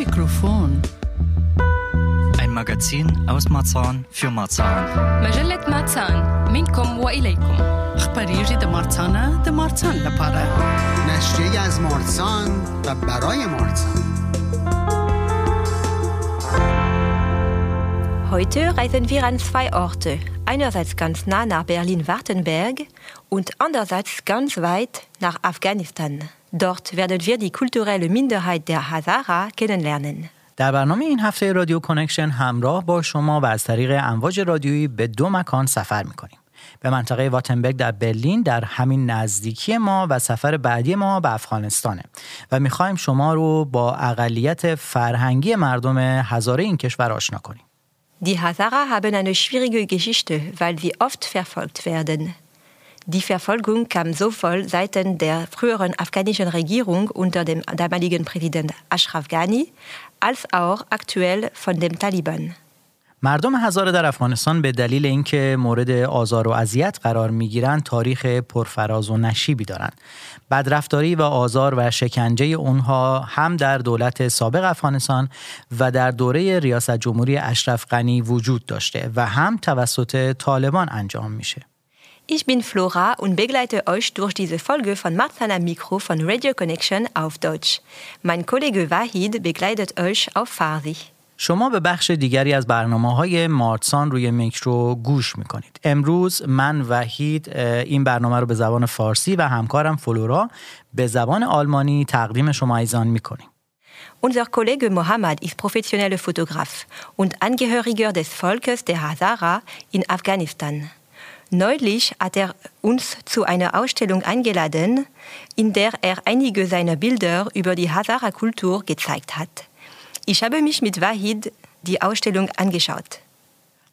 Mikrofon. Ein Magazin aus Marzahn für Marzahn. مجلة مارسان منكم وإليكم اخباريجي د مارسانه د مارسان لپاره نشریه از مارسان و برای مارسان Heute reisen wir an zwei Orte. Einerseits ganz nah nach Berlin-Wartenberg und andererseits ganz weit nach Afghanistan. Dort werden wir die kulturelle Minderheit der Hazara kennenlernen. در برنامه این هفته رادیو کنکشن همراه با شما و از طریق امواج رادیویی به دو مکان سفر می‌کنیم. به منطقه واتنبرگ در برلین در همین نزدیکی ما و سفر بعدی ما به افغانستانه و می‌خوایم شما رو با اقلیت فرهنگی مردم هزاره این کشور آشنا کنیم. Die Hazara haben eine schwierige Geschichte, weil sie oft verfolgt werden. Die Verfolgung kam sowohl seitens der früheren afghanischen Regierung unter dem damaligen Präsident Ashraf Ghani als auch aktuell von dem Taliban. مردم هزاره در افغانستان به دلیل اینکه مورد آزار و اذیت قرار می‌گیرند تاریخ پرفراز و نشیبی دارند. بدرفتاری و آزار و شکنجه اونها هم در دولت سابق افغانستان و در دوره ریاست جمهوری اشرف غنی وجود داشته و هم توسط طالبان انجام میشه. Ich bin Flora und begleite euch durch diese Folge von Marzana Mikro von Radio Connection auf Deutsch. Mein Kollege Wahid begleitet euch auf Farsi. شما به بخش دیگری از برنامه های مارتسان روی میکرو گوش میکنید. امروز من وحید این برنامه رو به زبان فارسی و همکارم فلورا به زبان آلمانی تقدیم شما ایزان میکنیم. Unser Kollege Mohammed ist professioneller Fotograf und Angehöriger des Volkes der Hazara in Afghanistan. Neulich hat er uns zu einer Ausstellung eingeladen, in der er einige seiner Bilder über die Hazara-Kultur gezeigt hat. Ich habe mich mit Wahid die Ausstellung angeschaut.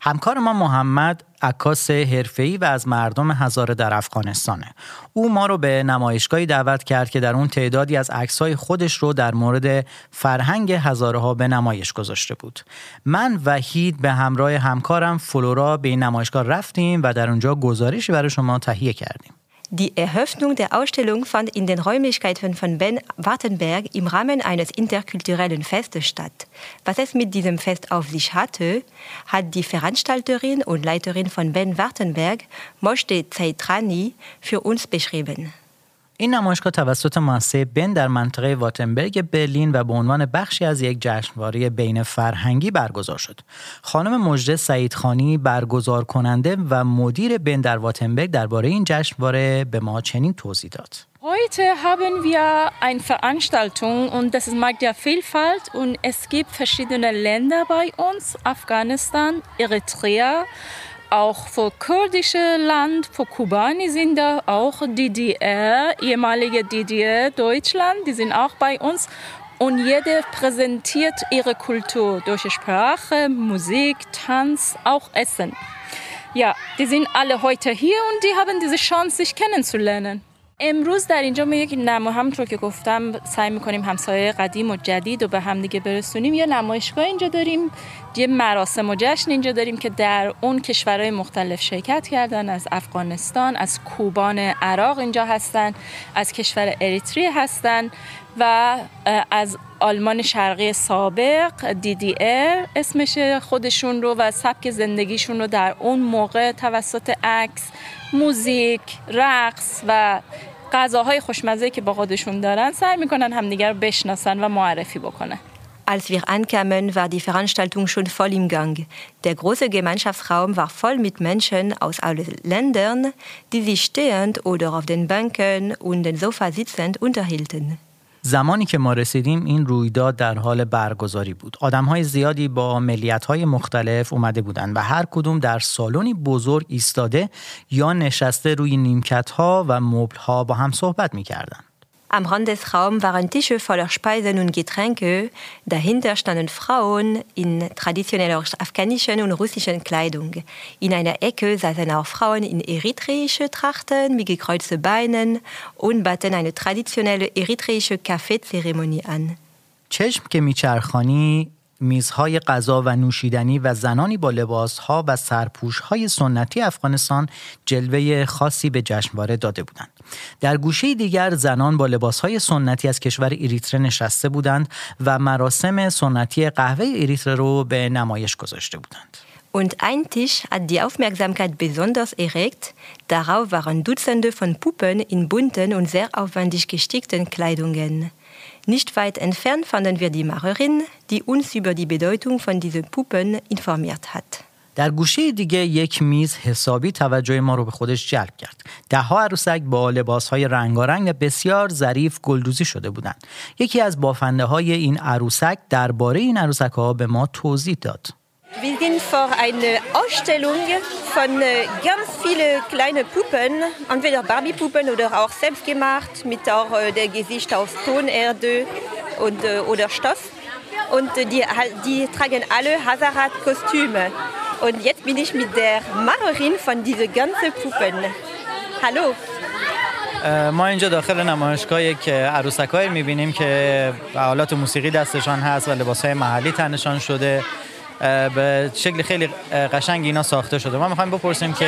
همکار ما محمد عکاس حرفه‌ای و از مردم هزاره در افغانستانه. او ما رو به نمایشگاهی دعوت کرد که در اون تعدادی از عکس‌های خودش رو در مورد فرهنگ هزاره به نمایش گذاشته بود. من وحید به همراه همکارم فلورا به این نمایشگاه رفتیم و در اونجا گزارشی برای شما تهیه کردیم. Die Eröffnung der Ausstellung fand in den Räumlichkeiten von Ben Wartenberg im Rahmen eines interkulturellen Festes statt. Was es mit diesem Fest auf sich hatte, hat die Veranstalterin und Leiterin von Ben Wartenberg, Moshe Zaitrani, für uns beschrieben. این نمایشگاه توسط مؤسسه بن در منطقه واتنبرگ برلین و به عنوان بخشی از یک جشنواره بین فرهنگی برگزار شد. خانم مجده سعیدخانی برگزار کننده و مدیر بن در واتنبرگ درباره این جشنواره به ما چنین توضیح داد. Heute haben wir eine Veranstaltung und das ist Markt der Vielfalt und es gibt verschiedene Länder bei uns, Afghanistan, Eritrea, auch für kurdische Land, für Kubani sind da auch DDR, ehemalige DDR, Deutschland, die sind auch bei uns. Und jeder präsentiert ihre Kultur durch Sprache, Musik, Tanz, auch Essen. Ja, die sind alle heute hier und die haben diese Chance, sich kennenzulernen. امروز در اینجا ما یک نما همونطور که گفتم سعی میکنیم همسایه قدیم و جدید و به هم دیگه برسونیم یه نمایشگاه اینجا داریم یه مراسم و جشن اینجا داریم که در اون کشورهای مختلف شرکت کردن از افغانستان از کوبان عراق اینجا هستن از کشور اریتری هستن و از آلمان شرقی سابق DDR اسمش خودشون رو و سبک زندگیشون رو در اون موقع توسط عکس موزیک، رقص و غذاهای خوشمزه که با خودشون دارن سعی می‌کنن همدیگر رو بشناسن و معرفی بکنن. Als wir ankamen, war die Veranstaltung schon voll im Gang. Der große Gemeinschaftsraum war voll mit Menschen aus allen Ländern, die sich stehend oder auf den Bänken und den Sofa sitzend unterhielten. زمانی که ما رسیدیم این رویداد در حال برگزاری بود. آدمهای زیادی با ملیت‌های مختلف اومده بودند و هر کدوم در سالنی بزرگ ایستاده یا نشسته روی نیمکت‌ها و مبل‌ها با هم صحبت می‌کردند. Am Rand des Raums waren Tische voller Speisen und Getränke. Dahinter standen Frauen in traditioneller afghanischen und russischen Kleidung. In einer Ecke saßen auch Frauen in eritreische Trachten mit gekreuzten Beinen und baten eine traditionelle eritreische Kaffeezeremonie an. چشم که میچرخانی میزهای غذا و نوشیدنی و زنانی با لباسها و سرپوشهای سنتی افغانستان جلوه خاصی به جشنواره داده بودند. در گوشه دیگر زنان با لباسهای سنتی از کشور ایریتره نشسته بودند و مراسم سنتی قهوه ایریتره رو به نمایش گذاشته بودند. Und ein Tisch hat die Aufmerksamkeit besonders erregt. Darauf waren Dutzende von Puppen in bunten und sehr aufwendig gestickten Kleidungen. Nicht weit entfernt fanden wir die Macherin, die uns über die Bedeutung von diesen Puppen informiert hat. در گوشه دیگه یک میز حسابی توجه ما رو به خودش جلب کرد. ده ها عروسک با لباس های رنگارنگ و بسیار ظریف گلدوزی شده بودند. یکی از بافنده های این عروسک درباره این عروسک ها به ما توضیح داد. Wir sind vor einer Ausstellung von äh, ganz vielen kleinen Puppen, entweder Barbie-Puppen oder auch selbstgemacht, mit auch äh, der Gesicht aus Tonerde und, äh, oder Stoff. Und die, die tragen alle Hazarat-Kostüme. Und jetzt bin ich mit der Malerin von diesen ganzen Puppen. Hallo. ما اینجا داخل نمایشگاه یک عروسک میبینیم که آلات موسیقی دستشان هست و لباس های محلی تنشان شده به شکل خیلی قشنگ اینا ساخته شده. ما می‌خوایم بپرسیم که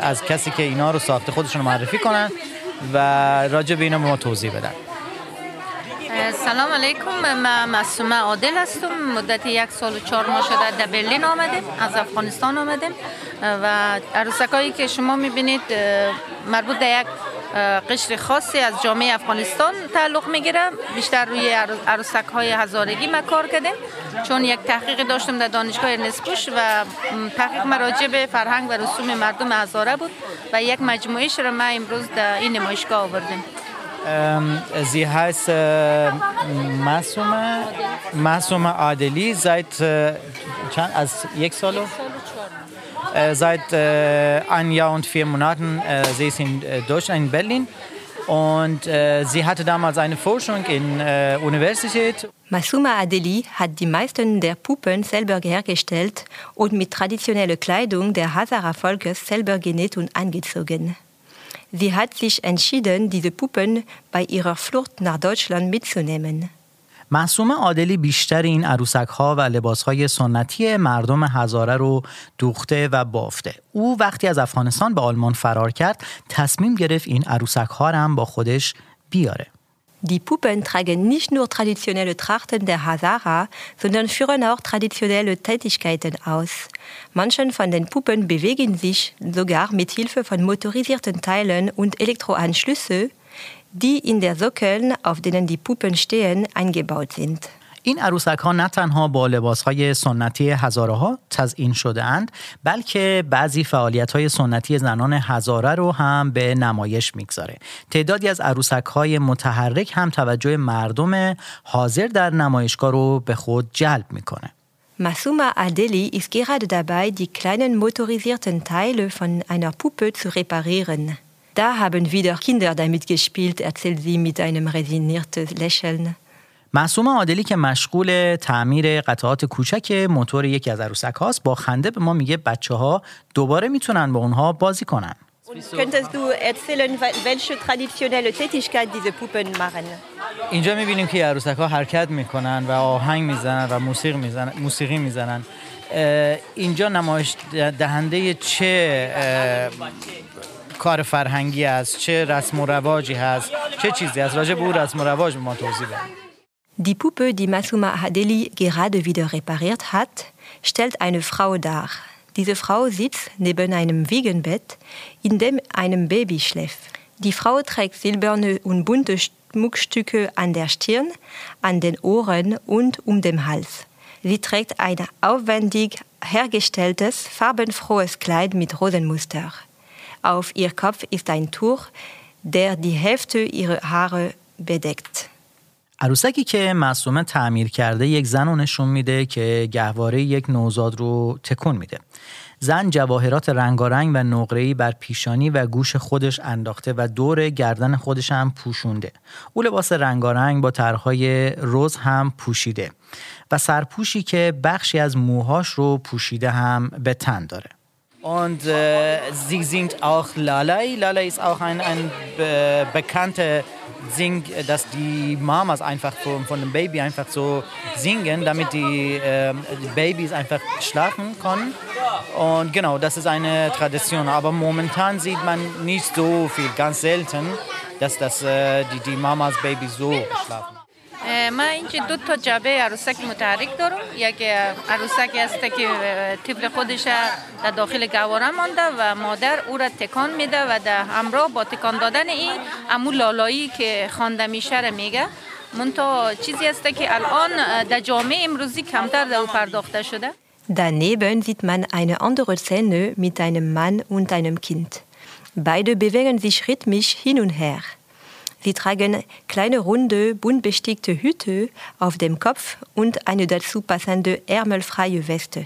از کسی که اینا رو ساخته خودشون معرفی کنن و راجع به اینا به ما توضیح بدن. سلام علیکم. من مسومه عادل هستم. مدت یک سال و چهار ماه شده در برلین آمدیم از افغانستان آمدیم و عروسکایی که شما می‌بینید مربوط در یک قشر خاصی از جامعه افغانستان تعلق می‌گیره. بیشتر روی عروسک های هزارگی ما کار کردیم. چون یک تحقیق داشتم در دانشگاه نسبوش و تحقیق مراجع به فرهنگ و رسوم مردم هزاره بود و یک مجموعه را ما امروز در این نمایشگاه آوردیم. Sie heißt äh, Masuma, Masuma Adeli seit äh, als Solo? Äh, seit äh, ein Jahr und vier Monaten. Äh, sie ist in äh, Deutschland, in Berlin. Und äh, sie hatte damals eine Forschung in äh, Universität. Masuma Adeli hat die meisten der Puppen selber hergestellt und mit traditioneller Kleidung der Hazara-Volkes selber genäht und angezogen. Sie hat sich entschieden, diese Puppen bei ihrer Flucht nach Deutschland mitzunehmen. محسوم عادلی بیشتر این عروسک ها و لباس های سنتی مردم هزاره رو دوخته و بافته. او وقتی از افغانستان به آلمان فرار کرد تصمیم گرفت این عروسک ها هم با خودش بیاره. Die Puppen tragen nicht nur traditionelle Trachten der Hazara, sondern führen auch traditionelle Tätigkeiten aus. Manche von den Puppen bewegen sich sogar mit Hilfe von motorisierten Teilen und Elektroanschlüsse, Die in der Sockeln, auf denen die Puppen stehen, eingebaut sind. این عروسک ها نه تنها با لباس های سنتی هزاره ها تزئین شده اند بلکه بعضی فعالیت های سنتی زنان هزاره رو هم به نمایش می‌گذاره تعدادی از عروسک های متحرک هم توجه مردم حاضر در نمایشگاه رو به خود جلب می‌کنه Masuma Adeli ist gerade dabei, die kleinen motorisierten Teile von einer Puppe zu reparieren. Da haben wieder Kinder damit gespielt, erzählt sie mit einem resignierten Lächeln. معصوم عادلی که مشغول تعمیر قطعات کوچک موتور یکی از عروسک هاست با خنده به ما میگه بچه ها دوباره می‌تونن با اونها بازی کنن Könntest du erzählen, welche traditionelle Tätigkeit diese Puppen machen? اینجا می‌بینیم که عروسک ها حرکت می‌کنن و آهنگ می‌زنن و موسیقی می‌زنن موسیقی می‌زنن اینجا نمایش دهنده چه کار فرهنگی است چه رسم و رواجی هست چه چیزی از راجع به اون رسم و رواج به ما توضیح بدید Die Puppe, die Masuma Hadeli gerade wieder repariert hat, stellt eine Frau dar. Diese Frau sitzt neben einem Wiegenbett, in dem ein Baby schläft. Die Frau trägt silberne und bunte Schmuckstücke an der Stirn, an den Ohren und um den Hals. Sie trägt ein aufwendig hergestelltes, farbenfrohes Kleid mit Rosenmuster. Auf ihr Kopf ist ein Tuch, der die Hälfte ihrer Haare bedeckt. عروسکی که معصومه تعمیر کرده یک زن رو نشون میده که گهواره یک نوزاد رو تکون میده زن جواهرات رنگارنگ و نقره‌ای بر پیشانی و گوش خودش انداخته و دور گردن خودش هم پوشونده. او لباس رنگارنگ با طرحهای روز هم پوشیده و سرپوشی که بخشی از موهاش رو پوشیده هم به تن داره. Und äh, sie singt auch Lalai. Lalai ist auch ein, ein be bekannter sing, dass die Mamas einfach von, von dem Baby einfach so singen, damit die, äh, die Babys einfach schlafen können. Und genau, das ist eine Tradition. Aber momentan sieht man nicht so viel, ganz selten, dass das, äh, die, die Mamas Babys so schlafen. من اینجا دو تا جبه عروسک متحرک دارم یک عروسکی است که طفل خودش در داخل گواره مانده و مادر او را تکان میده و در همراه با تکان دادن این امو لالایی که خوانده میشه را میگه منتها چیزی است که الان در جامعه امروزی کمتر در او پرداخته شده Daneben sieht man eine andere Szene mit einem Mann und einem Kind. Beide bewegen sich rhythmisch hin und her. Sie tragen kleine runde, bunt bestickte Hüte auf dem Kopf und eine dazu passende ärmelfreie Weste.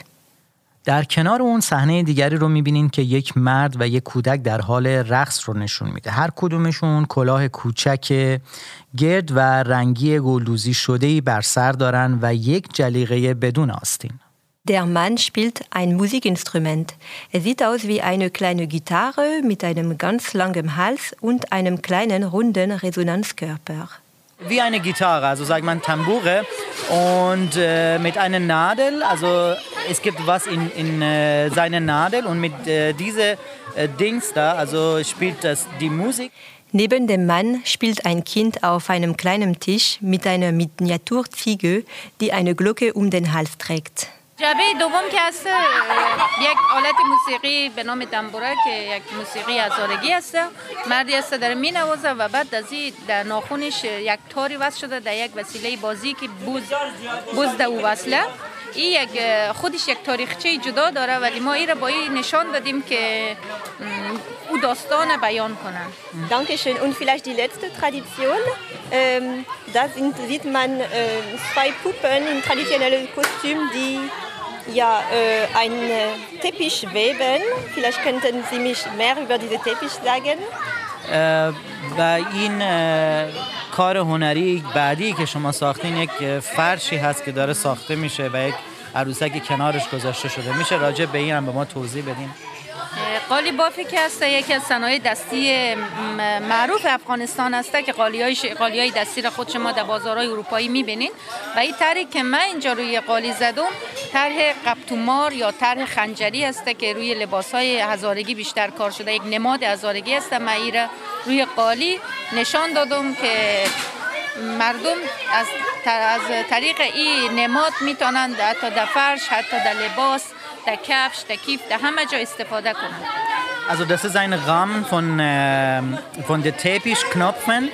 در کنار اون صحنه دیگری رو می‌بینین که یک مرد و یک کودک در حال رقص رو نشون میده هر کدومشون کلاه کوچک گرد و رنگی گلدوزی شده بر سر دارن و یک جلیقه بدون آستین Der Mann spielt ein Musikinstrument. Er sieht aus wie eine kleine Gitarre mit einem ganz langen Hals und einem kleinen runden Resonanzkörper. Wie eine Gitarre, also sagt man Tambure und äh, mit einer Nadel, also es gibt was in, in äh, seiner Nadel und mit äh, diese äh, Dings da, also spielt das die Musik. Neben dem Mann spielt ein Kind auf einem kleinen Tisch mit einer Miniaturziege, die eine Glocke um den Hals trägt. جبه دوم که هست یک آلت موسیقی به نام دنبوره که یک موسیقی هزارگی است مردی است داره می نوازه و بعد از در ناخونش یک تاری وصل شده در یک وسیله بازی که بوز بوز او وصله این یک خودش یک تاریخچه جدا داره ولی ما این را با این نشان دادیم که او داستان بیان کنن Dankeschön. Und vielleicht die letzte Tradition. Ähm, da sind, sieht man äh, zwei Puppen in ja, äh, einen Teppich weben. Vielleicht könnten Sie mich mehr über diesen Teppich sagen. و این کار هنری بعدی که شما ساختین یک فرشی هست که داره ساخته میشه و یک عروسک کنارش گذاشته شده میشه راجع به این هم به ما توضیح بدین قالی بافی که هست یکی از صنایع دستی معروف افغانستان است که قالی های, قالی های دستی را خود شما در بازارهای اروپایی می‌بینید و این طرحی که من اینجا روی قالی زدم طرح قبطومار یا طرح خنجری است که روی لباس های هزارگی بیشتر کار شده یک نماد هزارگی است. من این روی قالی نشان دادم که مردم از, از طریق این نماد می‌تونند حتی در فرش حتی در لباس der Kafsch, der Kief, der همه استفاده کنن. Also das ist ein Rahmen von, äh, von den Teppichknöpfen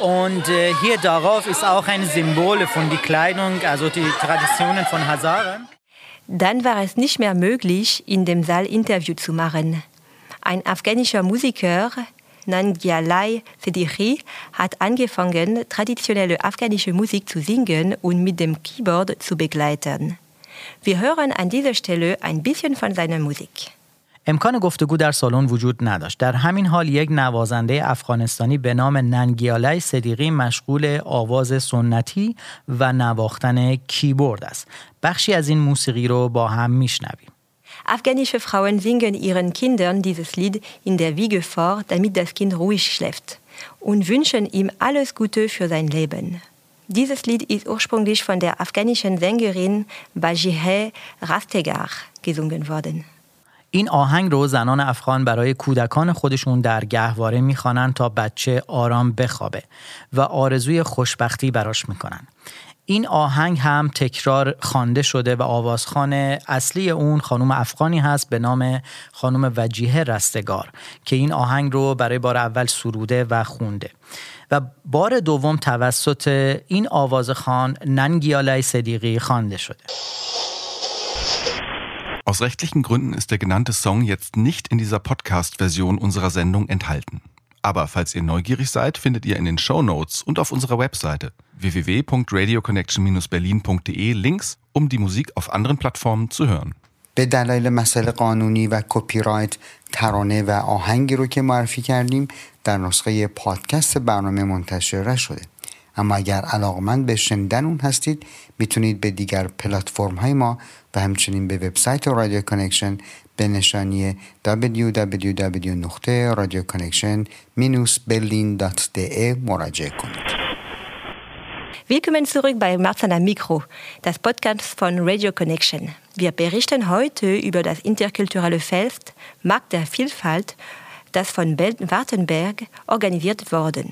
und äh, hier darauf ist auch ein Symbol von der Kleidung, also die Traditionen von Hazaren. Dann war es nicht mehr möglich, in dem Saal Interview zu machen. Ein afghanischer Musiker, Nangialai Sediri, hat angefangen, traditionelle afghanische Musik zu singen und mit dem Keyboard zu begleiten. Wir hören an dieser Stelle ein bisschen von seiner Musik. امکان گفتگو در سالن وجود نداشت. در همین حال یک نوازنده افغانستانی به نام ننگیالای صدیقی مشغول آواز سنتی و نواختن کیبورد است. بخشی از این موسیقی رو با هم میشنویم. Afghanische Frauen singen ihren Kindern dieses Lied in der Wiege vor, damit das Kind ruhig schläft und wünschen ihm alles Gute für sein Leben. Dieses Lied ist ursprünglich von der afghanischen Sängerin Bajihe Rastegar gesungen worden. این آهنگ رو زنان افغان برای کودکان خودشون در گهواره می‌خوانند تا بچه آرام بخوابه و آرزوی خوشبختی براش می‌کنن. این آهنگ هم تکرار خوانده شده و آوازخان اصلی اون خانم افغانی هست به نام خانم وجیه رستگار که این آهنگ رو برای بار اول سروده و خونده. و بار دوم توسط این آوازخان ننگیالای صدیقی خوانده شده. Aus rechtlichen Gründen ist der genannte Song jetzt nicht in dieser Podcast-Version unserer Sendung enthalten. Aber falls ihr neugierig seid, findet ihr in den Show Notes und auf unserer Webseite www.radioconnection-berlin.de Links, um die Musik auf anderen Plattformen zu hören. به دلایل مسائل قانونی و کپی رایت ترانه و آهنگی رو که معرفی کردیم در نسخه پادکست برنامه منتشر شده اما اگر علاقمند به شنیدن اون هستید می‌تونید به دیگر پلتفرم های ما و همچنین به وبسایت رادیو کانکشن به نشانی www.radioconnection-berlin.de مراجعه کنید. Willkommen zurück bei Marzana Mikro, das Podcast von Radio Connection. Wir berichten heute über das interkulturelle Fest Markt der Vielfalt, das von Baden-Württemberg organisiert wurde,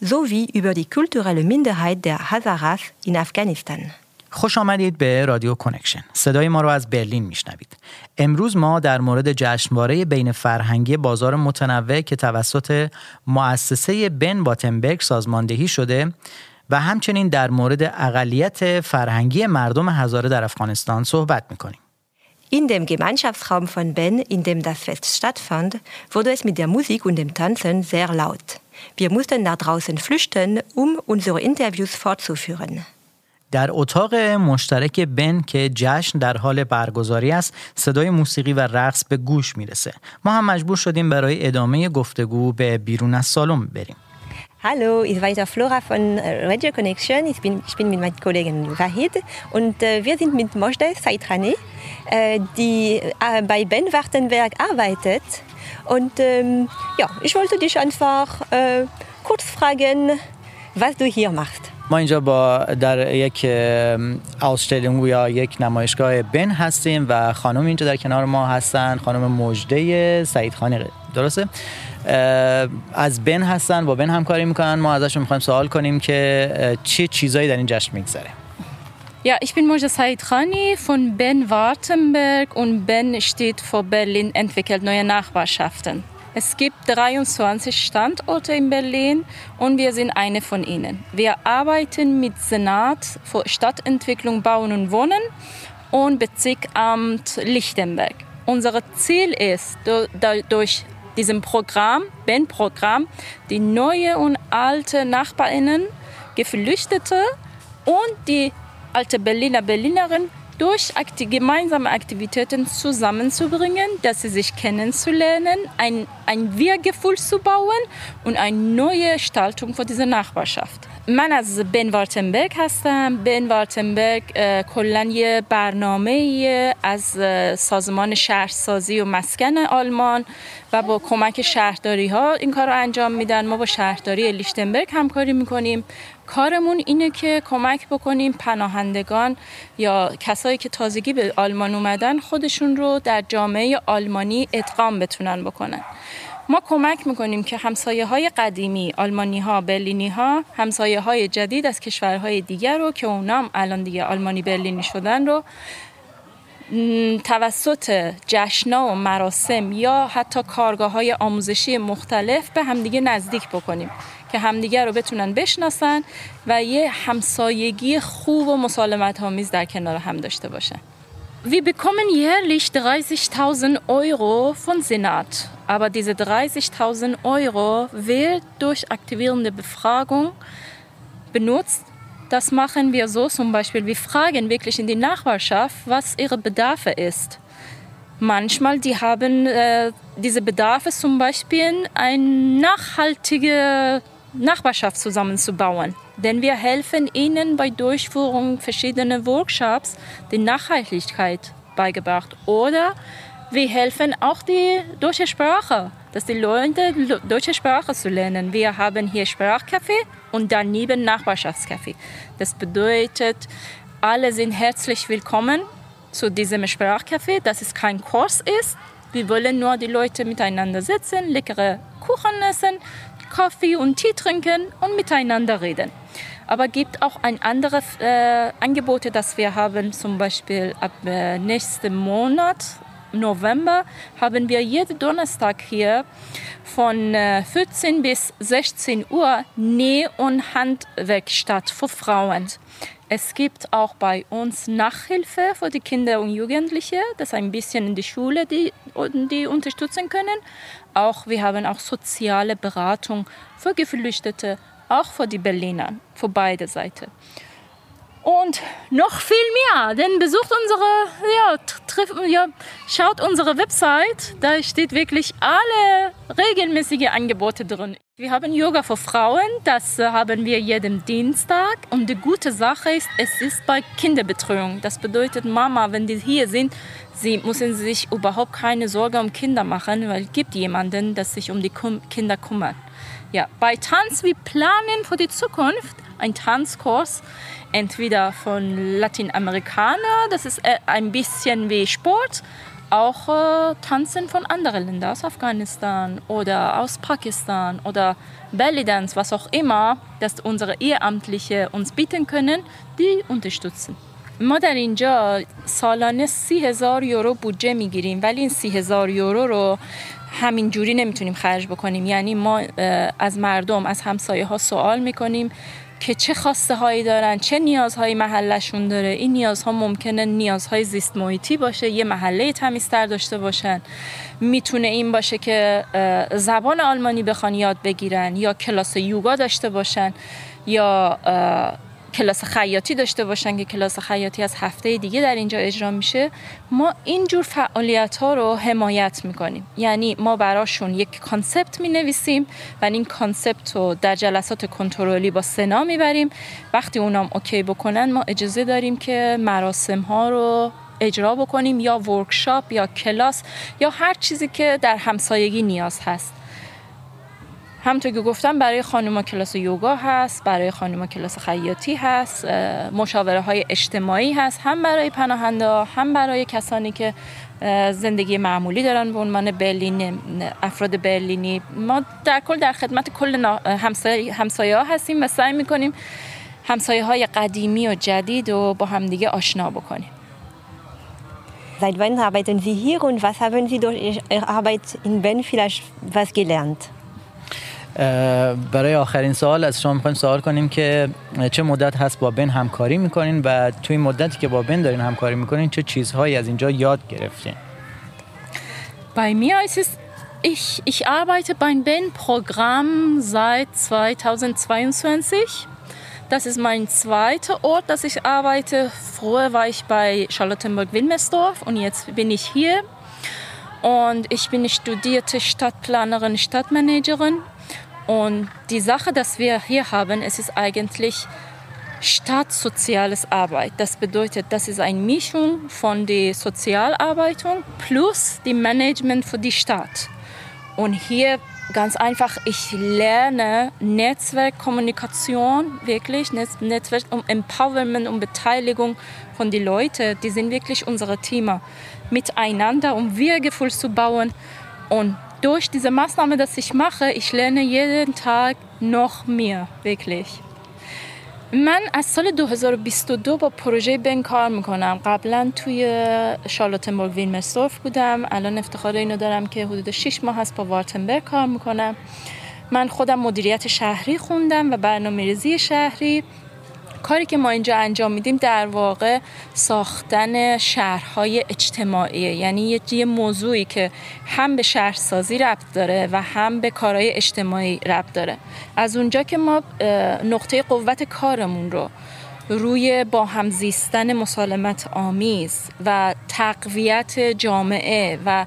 sowie über die kulturelle Minderheit der Hazaras in Afghanistan. خوش آمدید به رادیو کنکشن صدای ما رو از برلین میشنوید امروز ما در مورد جشنواره بین فرهنگی بازار متنوع که توسط مؤسسه بن باتنبرگ سازماندهی شده و همچنین در مورد اقلیت فرهنگی مردم هزاره در افغانستان صحبت می‌کنیم. In dem Gemeinschaftsraum von Ben, in dem das Fest stattfand, wurde es mit der Musik und dem Tanzen sehr laut. Wir mussten nach draußen flüchten, um unsere Interviews fortzuführen. در اتاق مشترک بن که جشن در حال برگزاری است صدای موسیقی و رقص به گوش می‌رسه ما هم مجبور شدیم برای ادامه گفتگو به بیرون از سالن بریم Hallo, ich bin Flora von äh, Radio Connection. Ich bin, ich bin mit meinem Kollegen Wahid und äh, wir sind mit Mojde Saitrani, äh, die äh, bei Ben Wartenberg arbeitet. Und ähm, ja, ich wollte dich einfach äh, kurz fragen, was du hier machst. ما اینجا با در یک آوستلینگ یا یک نمایشگاه بن هستیم و خانم اینجا در کنار ما هستن خانم مجده سعید خانی درسته از بن هستن با بن همکاری میکنن ما ازشون میخوایم سوال کنیم که چه چیزایی در این جشن میگذره Ja, ich bin Moja Said Khani von Ben Wartenberg und Ben steht vor Berlin entwickelt neue Nachbarschaften. Es gibt 23 Standorte in Berlin und wir sind eine von ihnen. Wir arbeiten mit Senat für Stadtentwicklung, Bauen und Wohnen und Bezirkamt Lichtenberg. Unser Ziel ist, durch diesem Programm, Ben-Programm, die neue und alte Nachbarinnen, Geflüchtete und die alte Berliner Berlinerin durch gemeinsame Aktivitäten zusammenzubringen, dass sie sich kennenzulernen, ein, ein Wir-Gefühl zu bauen und eine neue Gestaltung für diese Nachbarschaft. من از بن وارتنبرگ هستم. بن وارتنبرگ کلا یه برنامه از سازمان شهرسازی و مسکن آلمان و با کمک شهرداری ها این کار رو انجام میدن. ما با شهرداری لیشتنبرگ همکاری می‌کنیم. کارمون اینه که کمک بکنیم پناهندگان یا کسایی که تازگی به آلمان اومدن خودشون رو در جامعه آلمانی ادغام بتونن بکنن. ما کمک می‌کنیم که همسایه های قدیمی آلمانی ها برلینی ها همسایه های جدید از کشورهای دیگر رو که اونام الان دیگه آلمانی برلینی شدن رو توسط جشنا و مراسم یا حتی کارگاه های آموزشی مختلف به همدیگه نزدیک بکنیم که همدیگه رو بتونن بشناسن و یه همسایگی خوب و مسالمت آمیز در کنار هم داشته باشن. Wir bekommen jährlich 30.000 Euro von Senat. Aber diese 30.000 Euro wird durch aktivierende Befragung benutzt. Das machen wir so zum Beispiel, wir fragen wirklich in die Nachbarschaft, was ihre Bedarfe ist. Manchmal die haben äh, diese Bedarfe zum Beispiel eine nachhaltige Nachbarschaft zusammenzubauen. Denn wir helfen ihnen bei Durchführung verschiedener Workshops die Nachhaltigkeit beigebracht. Oder wir helfen auch die deutsche Sprache, dass die Leute deutsche Sprache zu lernen. Wir haben hier Sprachcafé und daneben Nachbarschaftscafé. Das bedeutet, alle sind herzlich willkommen zu diesem Sprachcafé, dass es kein Kurs ist. Wir wollen nur die Leute miteinander sitzen, leckere Kuchen essen, Kaffee und Tee trinken und miteinander reden. Aber gibt auch ein anderes äh, Angebote, das wir haben, zum Beispiel ab äh, nächsten Monat, November, haben wir jeden Donnerstag hier von äh, 14 bis 16 Uhr Näh- und Handwerkstatt für Frauen. Es gibt auch bei uns Nachhilfe für die Kinder und Jugendliche, das ein bisschen in die Schule die, die unterstützen können. Auch wir haben auch soziale Beratung für Geflüchtete, auch für die Berliner, für beide Seiten. Und noch viel mehr, denn besucht unsere, ja, trifft, ja, schaut unsere Website, da steht wirklich alle regelmäßige Angebote drin. Wir haben Yoga für Frauen, das haben wir jeden Dienstag. Und die gute Sache ist, es ist bei Kinderbetreuung. Das bedeutet, Mama, wenn die hier sind, sie müssen sich überhaupt keine Sorge um Kinder machen, weil es gibt jemanden, der sich um die Kinder kümmert. Ja, bei Tanz, wir planen für die Zukunft einen Tanzkurs entweder von Lateinamerikaner, das ist äh, ein bisschen wie Sport, auch äh, Tanzen von anderen Ländern, aus Afghanistan oder aus Pakistan oder Belly Dance, was auch immer, dass unsere Ehrenamtliche uns bieten können, die unterstützen. ما در اینجا سالانه سی هزار یورو بودجه میگیریم ولی این سی هزار یورو رو همین جوری نمیتونیم خرج بکنیم یعنی ما از مردم از همسایه ها سوال میکنیم که چه خواسته هایی دارن چه نیازهایی محلشون داره. این نیازها ممکنه نیازهای زیست محیطی باشه یه محله تمیزتر داشته باشن. می‌تونه این باشه که زبان آلمانی بخوان یاد بگیرن یا کلاس یوگا داشته باشن یا کلاس خیاطی داشته باشن که کلاس خیاطی از هفته دیگه در اینجا اجرا میشه ما اینجور فعالیت ها رو حمایت می‌کنیم. یعنی ما براشون یک کانسپت می نویسیم و این کانسپت رو در جلسات کنترلی با سنا می‌بریم. وقتی اونام اوکی بکنن ما اجازه داریم که مراسم ها رو اجرا بکنیم یا ورکشاپ یا کلاس یا هر چیزی که در همسایگی نیاز هست. همونطور که گفتم برای خانوما کلاس یوگا هست برای خانوما کلاس خیاطی هست مشاوره های اجتماعی هست هم برای پناهنده هم برای کسانی که زندگی معمولی دارن به عنوان برلین افراد برلینی ما در کل در خدمت کل همسایه ها هستیم و سعی می‌کنیم همسایه های قدیمی و جدید و با همدیگه آشنا بکنیم Seit wann arbeiten Sie hier und was haben Sie durch Ihre Arbeit in Ben vielleicht was gelernt? برای آخرین سوال از شما میخوایم سوال کنیم که چه مدت هست با بن همکاری میکنین و توی مدتی که با بن دارین همکاری میکنین چه چیزهایی از اینجا یاد گرفتین Bei mir ist es, ich, ich arbeite beim BEN-Programm seit 2022. Das ist mein zweiter Ort, dass ich arbeite. Früher war ich bei Charlottenburg-Wilmersdorf und jetzt bin ich hier. Und ich bin studierte Stadtplanerin, Stadtmanagerin und die Sache, dass wir hier haben, es ist eigentlich staatssoziales Arbeit. Das bedeutet, das ist eine Mischung von der Sozialarbeitung plus dem Management für die Stadt. Und hier ganz einfach, ich lerne Netzwerkkommunikation, wirklich, Netzwerk um Empowerment und Beteiligung von den Leuten. Die sind wirklich unsere Teamer miteinander, um Wir-Gefühl zu bauen. Und durch diese Maßnahme, dass ich mache, ich lerne jeden Tag noch mehr, wirklich. من از سال 2022 با پروژه بن کار می‌کنم قبلا توی شارلوتنبورگ ویلمرسدورف بودم الان افتخار اینو دارم که حدود 6 ماه هست با وارتنبرگ کار می‌کنم من خودم مدیریت شهری خوندم و برنامه ریزی شهری کاری که ما اینجا انجام میدیم در واقع ساختن شهرهای اجتماعیه یعنی یه موضوعی که هم به شهرسازی ربط داره و هم به کارهای اجتماعی ربط داره. از اونجا که ما نقطه قوت کارمون رو روی با هم زیستن مسالمت آمیز و تقویت جامعه و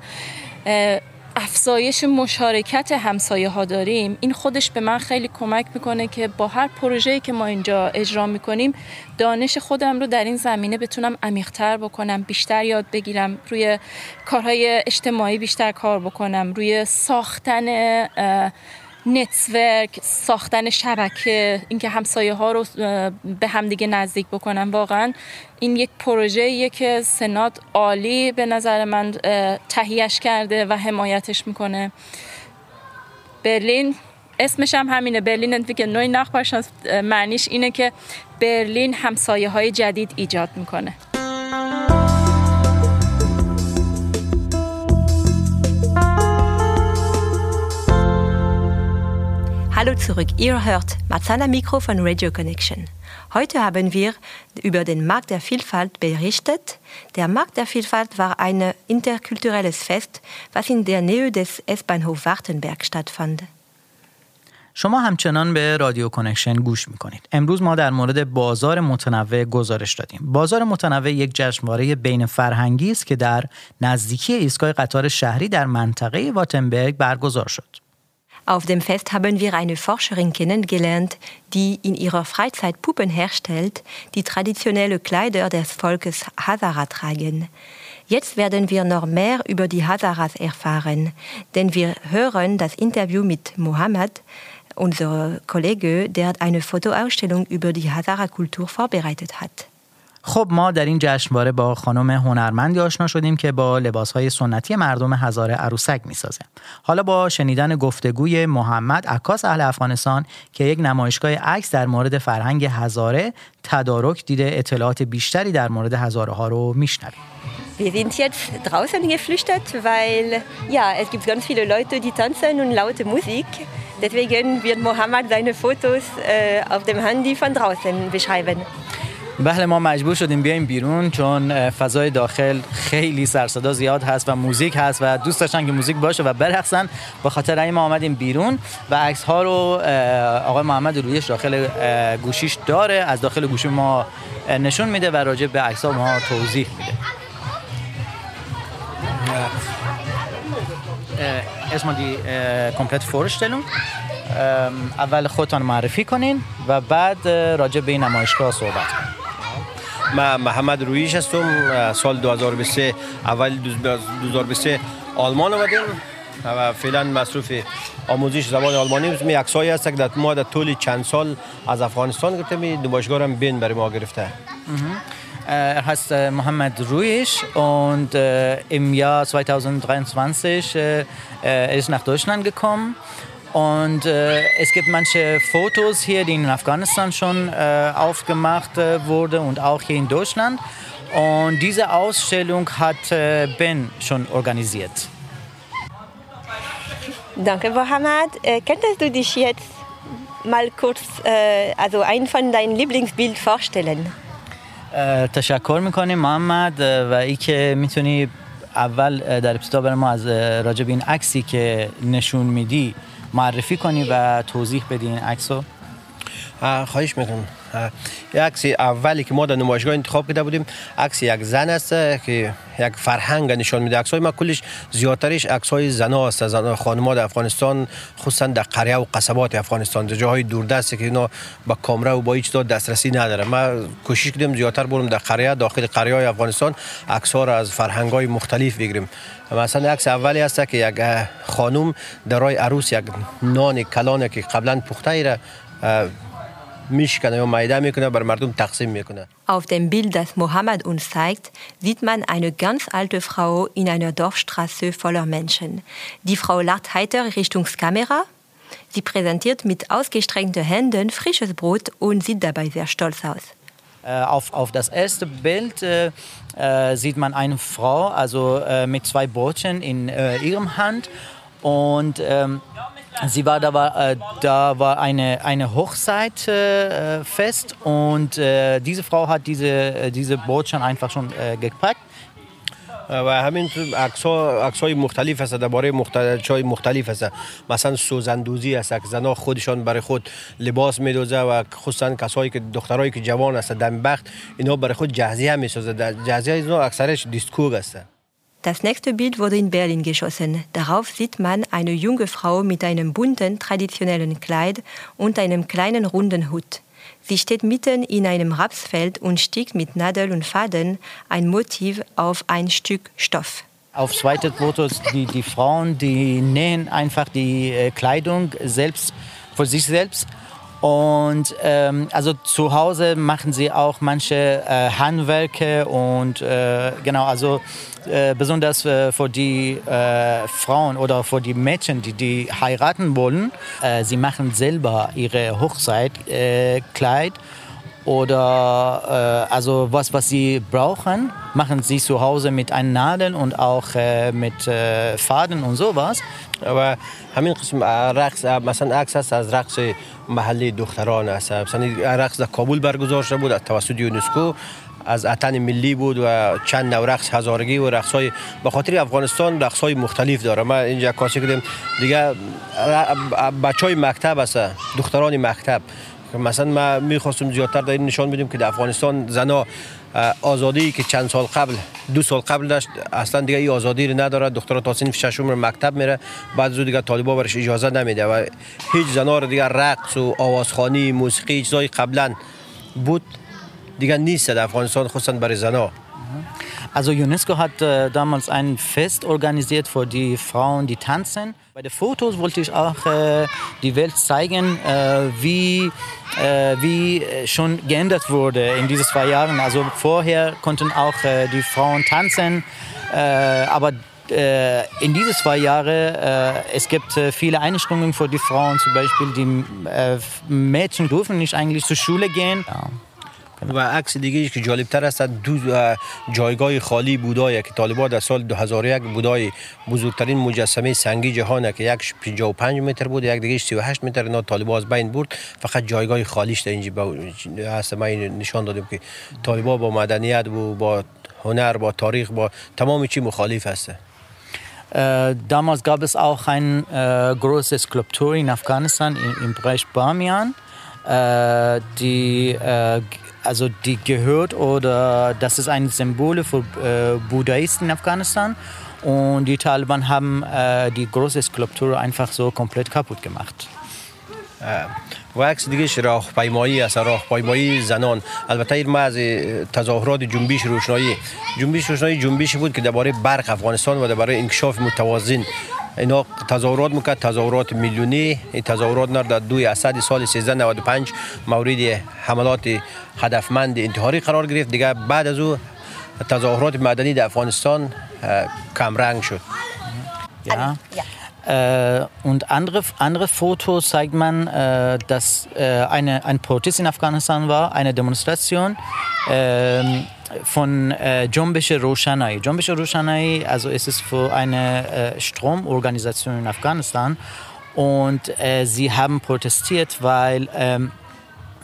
افزایش مشارکت همسایه ها داریم این خودش به من خیلی کمک می‌کنه که با هر پروژه‌ای که ما اینجا اجرا می‌کنیم دانش خودم رو در این زمینه بتونم عمیق‌تر بکنم بیشتر یاد بگیرم روی کارهای اجتماعی بیشتر کار بکنم روی ساختن نتورک ساختن شبکه اینکه همسایه ها رو به همدیگه نزدیک بکنن واقعا این یک پروژه که سنات عالی به نظر من تهیهش کرده و حمایتش می‌کنه. برلین اسمش هم همینه برلین انتویک نوی معنیش اینه که برلین همسایه های جدید ایجاد می‌کنه. Hallo zurück, ihr hört Marzana Mikro von Radio Connection. Heute haben wir über den Markt der Vielfalt berichtet. Der Markt der Vielfalt war ein interkulturelles Fest, was in der Nähe des S-Bahnhof Wartenberg stattfand. شما همچنان به رادیو کنکشن گوش میکنید. امروز ما در مورد بازار متنوع گزارش دادیم. بازار متنوع یک جشنواره بین فرهنگی است که در نزدیکی ایستگاه قطار شهری در منطقه واتنبرگ برگزار شد. Auf dem Fest haben wir eine Forscherin kennengelernt, die in ihrer Freizeit Puppen herstellt, die traditionelle Kleider des Volkes Hazara tragen. Jetzt werden wir noch mehr über die Hazaras erfahren, denn wir hören das Interview mit Mohammed, unser Kollege, der eine Fotoausstellung über die Hazara-Kultur vorbereitet hat. خب ما در این جشنواره با خانم هنرمندی آشنا شدیم که با لباسهای سنتی مردم هزاره عروسک می‌سازه. حالا با شنیدن گفتگوی محمد عکاس اهل افغانستان که یک نمایشگاه عکس در مورد فرهنگ هزاره تدارک دیده اطلاعات بیشتری در مورد هزاره ها رو میشنویم. Wir sind jetzt draußen geflüchtet, weil ja, es gibt ganz viele Leute, die tanzen und laute Musik. Deswegen wird Mohammed seine Fotos äh, auf dem Handy von draußen beschreiben. بله ما مجبور شدیم بیایم بیرون چون فضای داخل خیلی سرصدا زیاد هست و موزیک هست و دوست داشتن که موزیک باشه و برقصن. به خاطر این ما آمدیم بیرون و عکس ها رو آقای محمد رویش داخل گوشیش داره. از داخل گوشی ما نشون میده و راجع به عکس ها ما توضیح میده. اسم دی کمپلت Vorstellung اول خودتان معرفی کنین و بعد راجع به این نمایشگاه صحبت کنین. من محمد رویش هستم سال 2023 اول 2023 آلمان آمدیم و فعلا مصروف آموزش زبان آلمانی می عکسایی هست که ما در طول چند سال از افغانستان گرفتیم نمایشگاه هم بین برای ما گرفته. Er heißt Mohammed Ruisch und äh, im Jahr 2023 äh, er ist nach Deutschland gekommen Und äh, es gibt manche Fotos hier, die in Afghanistan schon äh, aufgemacht äh, wurden und auch hier in Deutschland. Und diese Ausstellung hat äh, Ben schon organisiert. Danke, Mohammed. Äh, könntest du dich jetzt mal kurz äh, also ein von deinen Lieblingsbild vorstellen? تشکر میکنیم محمد و ای که میتونی اول در ابتدا برای ما از راجب این عکسی که نشون میدی معرفی کنی و توضیح بدی این خواهش می‌کنم. یک عکس اولی که ما در نمایشگاه انتخاب کرده بودیم عکس یک زن است که یک فرهنگ نشان میده. عکس های ما کلش زیادترش عکس های زنا است. زن خانم در افغانستان خصوصا در قریه و قصبات افغانستان. در جاهای دوردست که اینا با کامرا و با هیچ دسترسی نداره. ما کوشش کردیم زیادتر بریم در قریه داخل قریه افغانستان عکس ها را از فرهنگ های مختلف بگیریم. مثلا عکس اولی است که یک خانم در راه عروس یک نان کلان که قبلا پخته ای Auf dem Bild, das Mohammed uns zeigt, sieht man eine ganz alte Frau in einer Dorfstraße voller Menschen. Die Frau lacht heiter Richtung Kamera. Sie präsentiert mit ausgestreckten Händen frisches Brot und sieht dabei sehr stolz aus. Äh, auf, auf das erste Bild äh, äh, sieht man eine Frau, also äh, mit zwei Brotchen in äh, ihrem Hand und ähm, Sie war da war, äh, da war eine, eine Hochzeit äh, fest und äh, diese Frau hat diese, äh, diese Botschaft einfach schon äh, gepackt. و همین عکس های مختلف هست درباره مختلف چای مختلف هست مثلا سوزندوزی هست که زنها خودشان برای خود لباس میدوزه و خصوصا کسایی که دخترایی که جوان هست دم بخت اینا برای خود جهزیه می‌سازه جهزیه اینا اکثرش دیسکو هست Das nächste Bild wurde in Berlin geschossen. Darauf sieht man eine junge Frau mit einem bunten, traditionellen Kleid und einem kleinen runden Hut. Sie steht mitten in einem Rapsfeld und stickt mit Nadel und Faden ein Motiv auf ein Stück Stoff. Auf zweite Fotos, die, die Frauen, die nähen einfach die äh, Kleidung selbst für sich selbst und ähm, also zu Hause machen sie auch manche äh, Handwerke und äh, genau, also äh, besonders äh, für die äh, Frauen oder für die Mädchen, die, die heiraten wollen. Äh, sie machen selber ihre Hochzeitkleid oder also was, was sie brauchen, machen sie zu Hause mit einem Nadeln und auch mit Faden und sowas. و همین قسم رقص مثلا عکس هست از رقص محلی دختران است مثلا رقص در کابل برگزار شده بود توسط یونسکو از اتن ملی بود و چند نو رقص هزارگی و رقص های به خاطر افغانستان رقص های مختلف داره. ما اینجا کاسی کردیم دیگه بچه های مکتب است دختران مکتب. مثلا ما می‌خواستم زیادتر در این نشان بدیم که در افغانستان زنا آزادی که چند سال قبل دو سال قبل داشت اصلا دیگه این آزادی رو نداره. دخترها تا سنف ششم مکتب میره بعد زود دیگه طالبا برش اجازه نمیده و هیچ زنا رو دیگه رقص و آوازخوانی موسیقی چیزای قبلا بود. دیگه نیست در Afghanistan, خصوصا برای زنا. Also UNESCO hat äh, damals ein Fest organisiert für die Frauen, die tanzen. Bei den Fotos wollte ich auch äh, die Welt zeigen, äh, wie, äh, wie schon geändert wurde in diesen zwei Jahren. Also vorher konnten auch äh, die Frauen tanzen, äh, aber in diesen zwei Jahren, es gibt viele Einschränkungen für die Frauen, zum Beispiel die Mädchen dürfen nicht eigentlich zur Schule gehen. Ja. و عکس دیگه که جالب تر است دو جایگاه خالی بودای که طالبان در سال 2001 بودای بزرگترین مجسمه سنگی جهانه که یک 55 متر بود یک دیگه 38 متر. اینا طالبان از بین برد. فقط جایگاه خالیش در اینجا هست. ما نشان دادیم که طالبان با مدنیت و با هنر با تاریخ با تمام چی مخالف هست. damals gab es auch ein äh, große Skulptur in Afghanistan im, Bereich Bamiyan, äh, die also die gehört oder das ist ein Symbol für äh, Buddhisten in Afghanistan. Und die Taliban haben äh, die große Skulptur einfach so komplett kaputt gemacht. و عکس دیگه راهپیمایی است راهپیمایی زنان البته این ما از تظاهرات جنبش روشنایی جنبش روشنایی جنبشی بود که درباره برق افغانستان و درباره انکشاف متوازن اینا تظاهرات میکرد تظاهرات میلیونی این تظاهرات نر در دوی اسد سال 1395 مورد حملات هدفمند انتحاری قرار گرفت دیگه بعد از او تظاهرات مدنی در افغانستان کمرنگ شد Ja. Äh, und andere, andere Fotos zeigt man, äh, dass äh, eine, ein Protest in Afghanistan war, eine Demonstration äh, von äh, Jombish Roshanai. Jombish Roshanai, also ist es für eine äh, Stromorganisation in Afghanistan und äh, sie haben protestiert, weil ähm,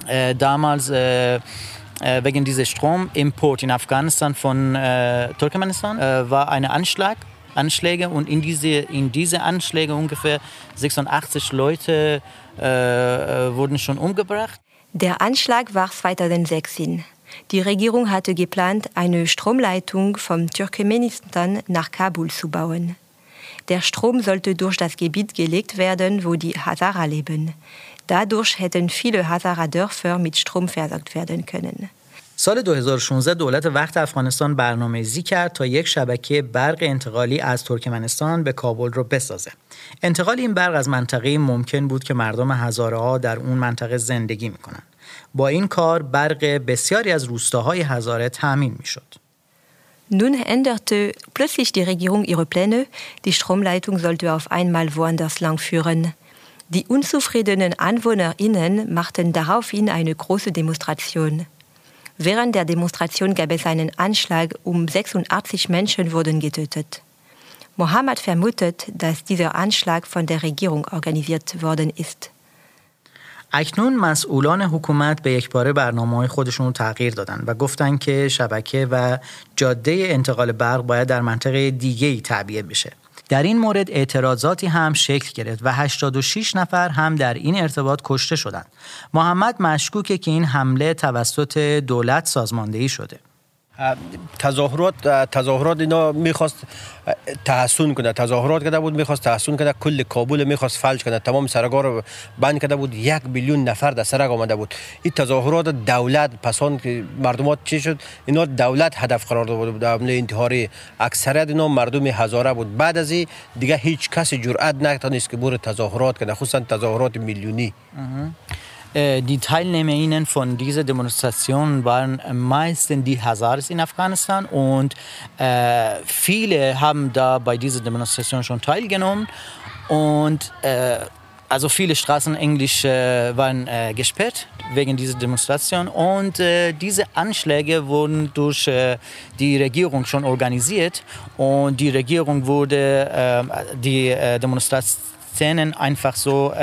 äh, damals äh, äh, wegen dieses Stromimport in Afghanistan von äh, Turkmenistan äh, war ein Anschlag Anschläge und in diese, in diese Anschläge ungefähr 86 Leute wurden schon umgebracht. Der Anschlag war 2016. Die Regierung hatte geplant, eine Stromleitung vom Turkmenistan nach Kabul zu bauen. Der Strom sollte durch das Gebiet gelegt werden, wo die Hazara leben. Dadurch hätten viele Hazara-Dörfer mit Strom versorgt werden können. سال 2016 دولت وقت افغانستان برنامه‌ریزی کرد تا یک شبکه برق انتقالی از ترکمنستان به کابل رو بسازه. انتقال این برق از منطقه ممکن بود که مردم هزاره ها در اون منطقه زندگی میکنند. با این کار برق بسیاری از روستاهای هزاره تامین میشد. Nun änderte plötzlich die Regierung ihre Pläne. Die Stromleitung sollte auf einmal woanders lang führen. Die unzufriedenen AnwohnerInnen machten daraufhin eine große Demonstration. Während der Demonstration gab es einen Anschlag, um 86 Menschen wurden getötet. Mohammed vermutet, dass dieser Anschlag von der Regierung organisiert worden ist. اکنون مسئولان حکومت به یک باره برنامه های خودشون رو تغییر دادن و گفتن که شبکه و جاده انتقال برق باید در منطقه دیگه ای تعبیه بشه. در این مورد اعتراضاتی هم شکل گرفت و 86 نفر هم در این ارتباط کشته شدند. محمد مشکوکه که این حمله توسط دولت سازماندهی شده. تظاهرات تظاهرات اینا می‌خواست تحسن کنه. تظاهرات کرده بود می‌خواست تحسن کنه. کل کابل می‌خواست فلج کنه. تمام سرگار رو بند کرده بود. یک میلیون نفر در سرگ آمده بود. این تظاهرات دولت پسان که مردمات چی شد؟ اینا دولت هدف قرار داده بود. حمله انتحاری اکثریت اینا مردم هزاره بود. بعد از این دیگه هیچ کسی جرأت نتونست که بور تظاهرات کنه. خصوصا تظاهرات میلیونی. Die TeilnehmerInnen von dieser Demonstration waren meistens die Hazaris in Afghanistan und äh, viele haben da bei dieser Demonstration schon teilgenommen und äh, also viele Straßen Englisch äh, waren äh, gesperrt wegen dieser Demonstration und äh, diese Anschläge wurden durch äh, die Regierung schon organisiert und die Regierung wurde äh, die äh, Demonstrationen einfach so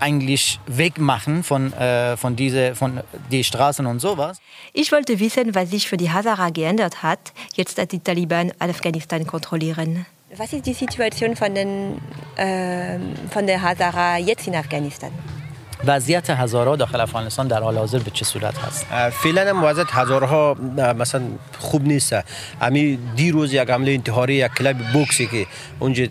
eigentlich wegmachen von, äh, von, diese, von die Straßen und sowas. Ich wollte wissen, was sich für die Hazara geändert hat, jetzt dass die Taliban Afghanistan kontrollieren. Was ist die Situation von, den, äh, von der Hazara jetzt in Afghanistan? وضعیت هزارها داخل افغانستان در حال حاضر به چه صورت هست فعلا هم وضعیت هزارها مثلا خوب نیست امی دیروز یک حمله انتحاری یک کلب بوکسی که اونجا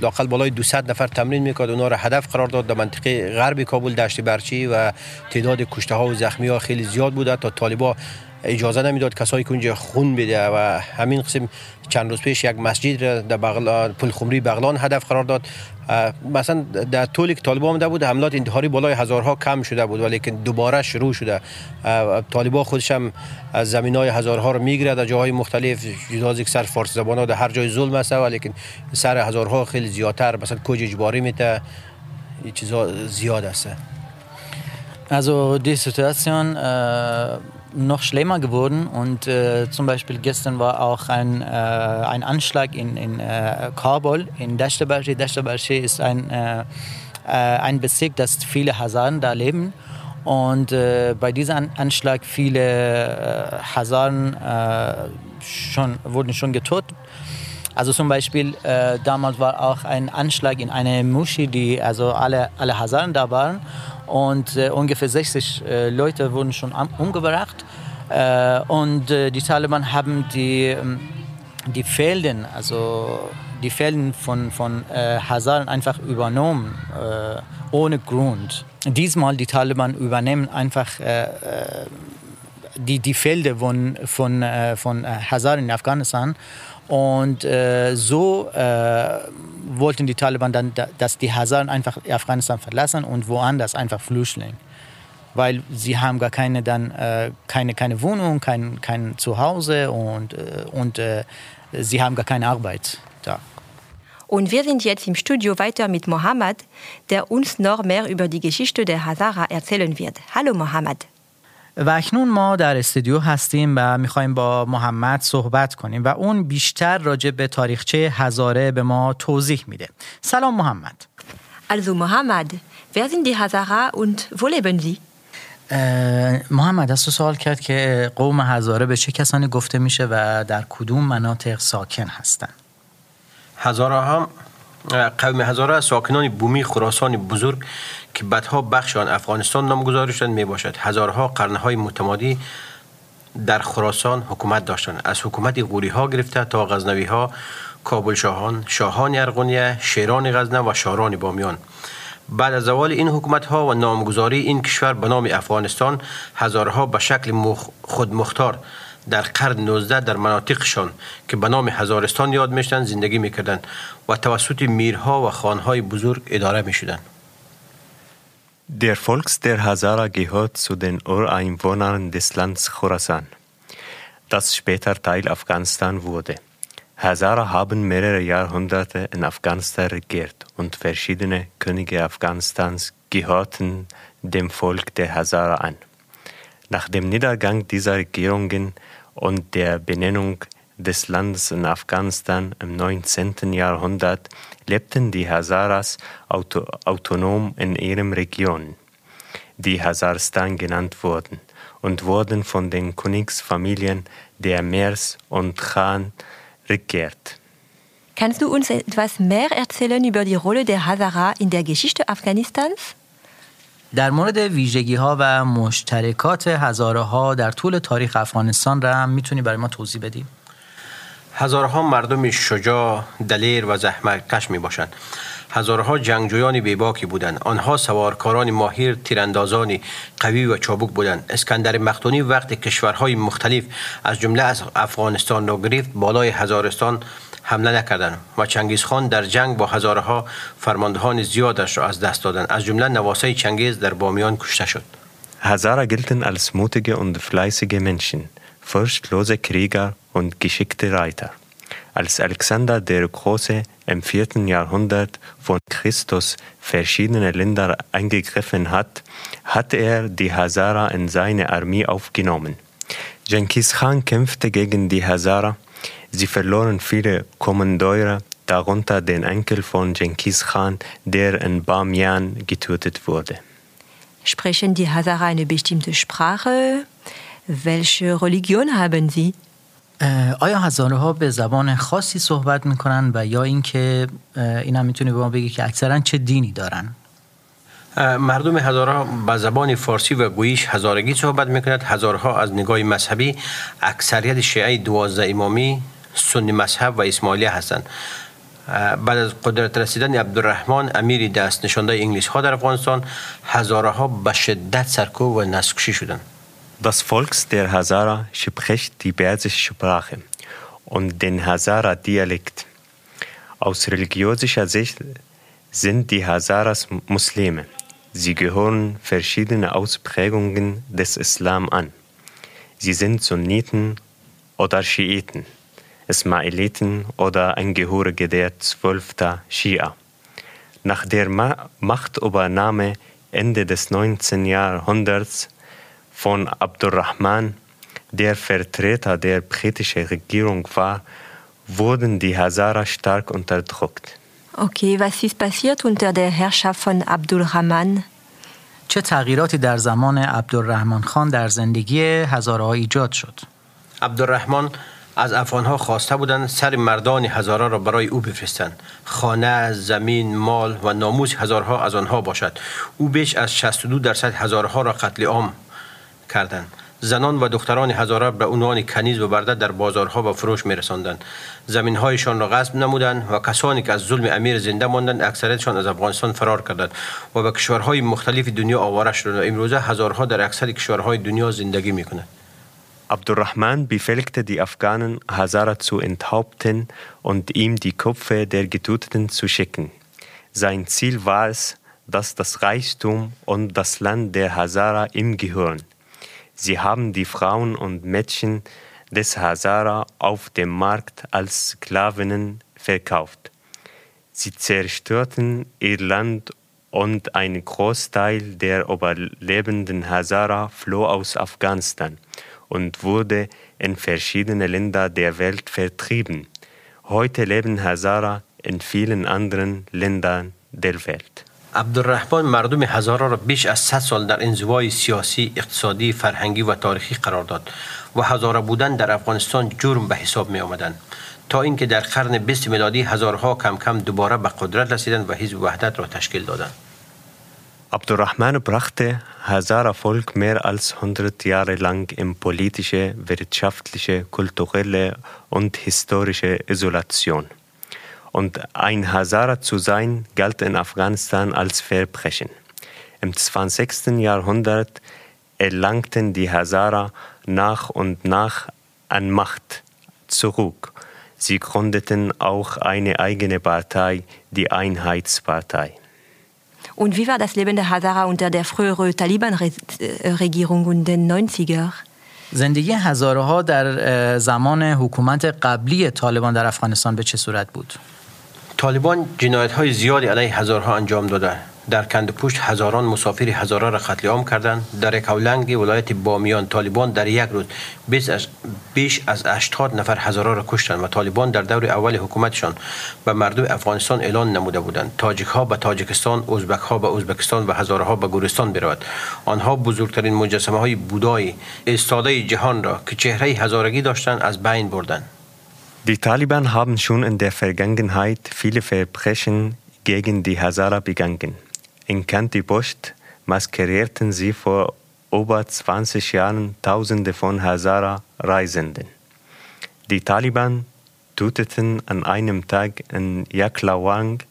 لاقل بالای 200 نفر تمرین می‌کرد. اونا را هدف قرار داد. در منطقه غرب کابل دشت برچی و تعداد کشته ها و زخمی ها خیلی زیاد بوده تا طالبا اجازه نمی‌داد کسایی که اونجا خون بده و همین قسم چند روز پیش یک مسجد را در بغل پل خمری بغلان هدف قرار داد. مثلا در طولی که طالبان آمده بود حملات انتحاری بالای هزارها کم شده بود ولی که دوباره شروع شده. طالبان خودش هم از زمین های هزارها رو می‌گیره در جاهای مختلف. جدا از سر فارسی زبان ها در هر جای ظلم است ولی سر هزارها خیلی زیادتر مثلا کوج اجباری میته چیزا زیاد است. Situation äh, noch schlimmer geworden und äh, zum Beispiel gestern war auch ein, äh, ein Anschlag in, in äh, Kabul, in Dashtabashi. Dashtabashi ist ein, äh, äh, ein Bezirk, das viele Hazaren da leben und äh, bei diesem Anschlag viele Hazaren schon, wurden schon getötet. Also zum Beispiel damals war auch ein Anschlag in eine Mushi, die also alle, alle Hazaren da waren und äh, ungefähr 60 äh, Leute wurden schon umgebracht. Äh, und äh, die Taliban haben die, ähm, die Felden, also die Felden von, von äh, Hazaren einfach übernommen, äh, ohne Grund. Diesmal die Taliban übernehmen einfach die, die Felder von, von, von Hazaren in Afghanistan und so wollten die Taliban dann, dass die Hazaren einfach Afghanistan verlassen und woanders einfach flüchten. Weil sie haben gar keine, dann, äh, keine, keine Wohnung, kein, kein Zuhause und, äh, und äh, sie haben gar keine Arbeit da. Und wir sind jetzt im Studio weiter mit Mohammed, der uns noch mehr über die Geschichte der Hazara erzählen wird. Hallo Mohammed. و اکنون ما در استودیو هستیم و می‌خوایم با محمد صحبت کنیم و اون بیشتر راجع به تاریخچه هزاره به ما توضیح میده. سلام محمد. Also Mohammed, wer sind die Hazara und wo leben sie? محمد از تو سوال کرد که قوم هزاره به چه کسانی گفته میشه و در کدوم مناطق ساکن هستند هزاره هم قوم هزاره ساکنان بومی خراسان بزرگ که بعدها بخش آن افغانستان نامگذاری شدند می باشد. هزارها قرنهای متمادی در خراسان حکومت داشتند. از حکومت غوری ها گرفته تا غزنوی ها کابل شاهان شاهان ارغونیه شیران غزنه و شاران بامیان. بعد از زوال این حکومت ها و نامگذاری این کشور به نام افغانستان هزارها به شکل مخ خودمختار در قرن 19 در مناطقشان که به نام هزارستان یاد میشدند زندگی میکردند و توسط میرها و خانهای بزرگ اداره میشدند Der Volks der Hazara gehört zu den Ureinwohnern des Landes Khorasan, das später Teil Afghanistan wurde. Hazara haben mehrere Jahrhunderte in Afghanistan regiert und verschiedene Könige Afghanistans gehörten dem Volk der Hazara an. Nach dem Niedergang dieser Regierungen und der Benennung des Landes in Afghanistan im 19. Jahrhundert lebten die Hazaras auto autonom in ihren Regionen, die Hazarstan genannt wurden, und wurden von den Königsfamilien der Mers und Khan regiert. Kannst du uns etwas mehr erzählen über die Rolle der Hazara in der Geschichte Afghanistans? در مورد ویژگی ها و مشترکات هزاره ها در طول تاریخ افغانستان را هم می‌تونی برای ما توضیح بدیم؟ هزارها مردم شجاع دلیر و زحمتکش می باشند هزارها جنگجویان بیباکی بودند. آنها سوارکاران ماهر تیراندازانی قوی و چابک بودند. اسکندر مختونی وقتی کشورهای مختلف از جمله از افغانستان را گرفت بالای هزارستان حمله نکردند و چنگیز خان در جنگ با هزارها فرماندهان زیادش را از دست دادند از جمله نواسه چنگیز در بامیان کشته شد Hazara gelten als mutige und fleißige Menschen, furchtlose Krieger und geschickte Reiter. Als Alexander der Große im 4. Jahrhundert von Christus verschiedene Länder eingegriffen hat, hat er die Hazara in seine Armee aufgenommen. Genghis Khan kämpfte gegen die Hazara. Sie verloren viele Kommandeure, darunter den Enkel von Genghis Khan, der in Bamiyan getötet wurde. Sprechen die Hazara eine bestimmte Sprache? Welche Religion haben sie? آیا هزاره ها به زبان خاصی صحبت می‌کنن و یا اینکه این هم می‌تونی به ما بگی که اکثرا چه دینی دارن مردم هزارها به زبان فارسی و گویش هزارگی صحبت می‌کنند هزارها از نگاه مذهبی اکثریت شیعه دوازده امامی سنی مذهب و اسماعیلیه هستند بعد از قدرت رسیدن عبدالرحمن امیری دست نشانده انگلیس ها در افغانستان هزارها به شدت سرکوب و نسکشی شدند Das Volk der Hazara spricht die persische Sprache und den Hazara-Dialekt. Aus religiöser Sicht sind die Hazaras Muslime. Sie gehören verschiedenen Ausprägungen des Islam an. Sie sind Sunniten oder Schiiten, Ismailiten oder Angehörige der zwölfter Schia. Nach der Ma Machtübernahme Ende des 19. Jahrhunderts von Abdurrahman, der Vertreter der britischen Regierung war, wurden die Hazara stark unterdrückt. Okay, was ist passiert unter der Herrschaft von Abdulrahman? چه تغییراتی در زمان عبدالرحمن خان در زندگی هزارها ایجاد شد؟ عبدالرحمن از افغانها خواسته بودند سر مردان هزارها را برای او بفرستند. خانه زمین مال و ناموس هزارها از آنها باشد. او بیش از 62 درصد هزارها را قتل عام کردند. زنان و دختران هزاره به عنوان کنیز و برده در بازارها و فروش می رساندند زمین هایشان را غصب نمودند و کسانی که از ظلم امیر زنده ماندند اکثریتشان از افغانستان فرار کردند و به کشورهای مختلف دنیا آواره شدند امروزه هزارها در اکثر کشورهای دنیا زندگی می کنند Abdurrahman befehligte die Afghanen, Hazara zu enthaupten und ihm die Köpfe der Getöteten zu schicken. Sein Ziel war es, dass das Reichtum und das Land der Hazara ihm gehören. Sie haben die Frauen und Mädchen des Hazara auf dem Markt als Sklavinnen verkauft. Sie zerstörten ihr Land und ein Großteil der überlebenden Hazara floh aus Afghanistan und wurde in verschiedene Länder der Welt vertrieben. Heute leben Hazara in vielen anderen Ländern der Welt. عبدالرحمن مردم هزاره را بیش از 100 سال در انزوای سیاسی، اقتصادی، فرهنگی و تاریخی قرار داد و هزاره بودن در افغانستان جرم به حساب می آمدند تا اینکه در قرن 20 میلادی هزارها کم کم دوباره به قدرت رسیدند و حزب وحدت را تشکیل دادند. Abdurrahman brachte Hazara Volk mehr als 100 Jahre lang in politische, wirtschaftliche, kulturelle und historische Isolation und ein Hazara zu sein galt in Afghanistan als Verbrechen. Im 20. Jahrhundert erlangten die Hazara nach und nach an Macht zurück. Sie gründeten auch eine eigene Partei, die Einheitspartei. Und wie war das Leben der Hazara unter der früheren Taliban-Regierung und den 90er? زندگی هزاره ها در زمان حکومت قبلی طالبان در افغانستان به چه صورت بود؟ طالبان جنایت های زیادی علیه هزارها انجام داده در کند پشت هزاران مسافر هزاره را قتل عام کردند. در کولنگ ولایت بامیان طالبان در یک روز بیش از 80 نفر هزاره را کشتند و طالبان در دور اول حکومتشان به مردم افغانستان اعلان نموده بودند. تاجیک ها به تاجیکستان ازبک ها به ازبکستان و هزاره ها به گورستان برود. آنها بزرگترین مجسمه های بودای استاده جهان را که چهره هزارگی داشتند از بین بردند. Die Taliban haben schon in der Vergangenheit viele Verbrechen gegen die Hazara begangen. In Kantipost maskerierten sie vor über 20 Jahren Tausende von Hazara-Reisenden. Die Taliban töteten an einem Tag in Yaklawang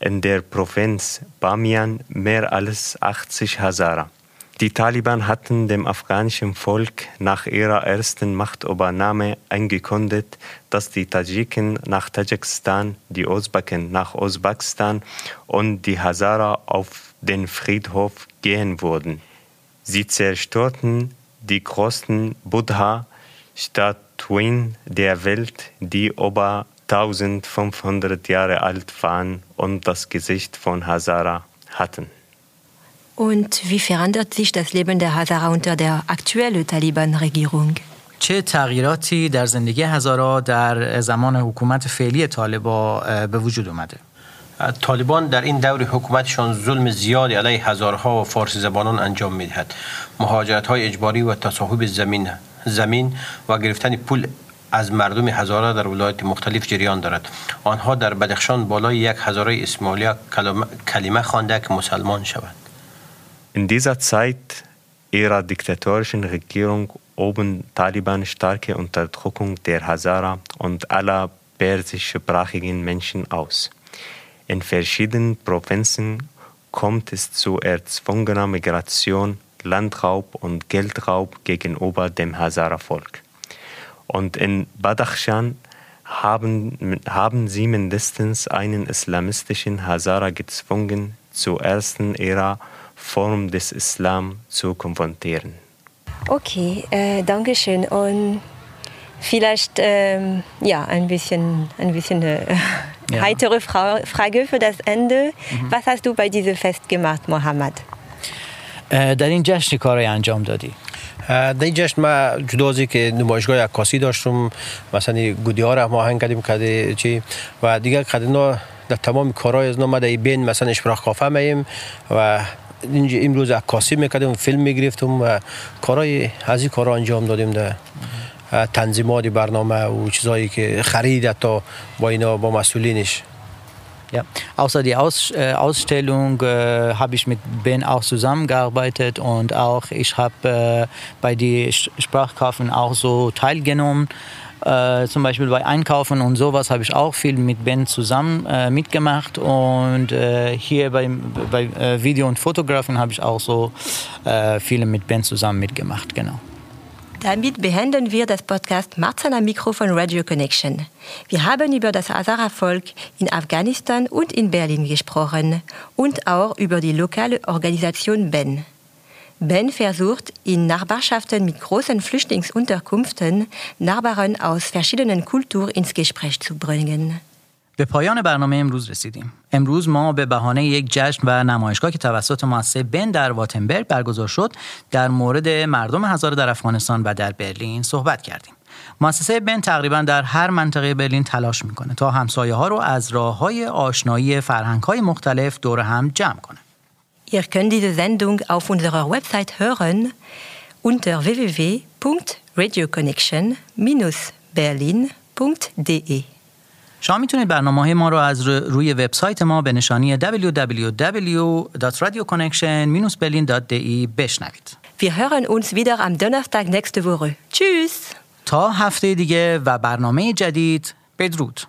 in der Provinz Bamiyan mehr als 80 Hazara. Die Taliban hatten dem afghanischen Volk nach ihrer ersten Machtübernahme angekündigt, dass die Tadschiken nach Tadschikistan, die Usbeken nach Usbekistan und die Hazara auf den Friedhof gehen würden. Sie zerstörten die größten Buddha-Statuen der Welt, die über 1500 Jahre alt waren und das Gesicht von Hazara hatten. Und wie verändert sich das Leben der Hazara unter der aktuellen Taliban-Regierung? چه تغییراتی در زندگی هزارا در زمان حکومت فعلی طالبا به وجود اومده؟ طالبان در این دور حکومتشان ظلم زیادی علیه هزارها و فارسی زبانان انجام می‌دهد. مهاجرت های اجباری و تصاحب زمین زمین و گرفتن پول از مردم هزاره در ولایت مختلف جریان دارد. آنها در بدخشان بالای یک هزاره اسماعیلیا کلمه خوانده که مسلمان شود In dieser Zeit ihrer diktatorischen Regierung oben Taliban starke Unterdrückung der Hazara und aller persischsprachigen Menschen aus. In verschiedenen Provinzen kommt es zu erzwungener Migration, Landraub und Geldraub gegenüber dem Hazara-Volk. Und in Badachshan haben, haben sie mindestens einen islamistischen Hazara gezwungen, zur ersten ihrer Form des Islam zu konfrontieren. Okay, äh, danke schön. Und vielleicht ähm, ja, ein bisschen, ein bisschen äh, ja. heitere Fra Frage für das Ende. Mhm. Was hast du bei diesem Fest gemacht, Mohammed? در این جشن کاری انجام دادی؟ در این جشن ما جدا از که نمایشگاه عکاسی داشتم مثلا گودی ها را ما هنگ کردیم کده چی و دیگه کده در تمام کارهای از ما در بین مثلا اشپراخ کافه میم و اینجا امروز عکاسی میکردیم فیلم میگرفتم و کارهای از این کارا انجام دادیم در تنظیمات برنامه و چیزایی که خرید تا با اینا با مسئولینش Ja, außer die Aus, äh, Ausstellung äh, habe ich mit Ben auch zusammengearbeitet und auch ich habe äh, bei die Sprachkaufen auch so teilgenommen. Äh, zum Beispiel bei Einkaufen und sowas habe ich auch viel mit Ben zusammen äh, mitgemacht und äh, hier bei, bei äh, Video und Fotografen habe ich auch so äh, viele mit Ben zusammen mitgemacht, genau. Damit beenden wir das Podcast Marzana Mikro von Radio Connection. Wir haben über das Hazara-Volk in Afghanistan und in Berlin gesprochen und auch über die lokale Organisation BEN. Ben versucht, in Nachbarschaften mit großen Flüchtlingsunterkünften Nachbarn aus verschiedenen Kulturen ins Gespräch zu bringen. به پایان برنامه امروز رسیدیم. امروز ما به بهانه یک جشن و نمایشگاه که توسط مؤسسه بن در واتنبرگ برگزار شد در مورد مردم هزاره در افغانستان و در برلین صحبت کردیم. مؤسسه بن تقریبا در هر منطقه برلین تلاش می‌کنه تا همسایه ها رو از راه های آشنایی فرهنگ های مختلف دور هم جمع کنه. Ihr könnt diese Sendung auf unserer Website hören unter www.radioconnection-berlin.de. شما میتونید برنامه های ما رو از روی وبسایت ما به نشانی www.radioconnection-berlin.de بشنوید. Wir hören uns wieder am Donnerstag nächste Woche. Tschüss! تا هفته دیگه و برنامه جدید بدرود.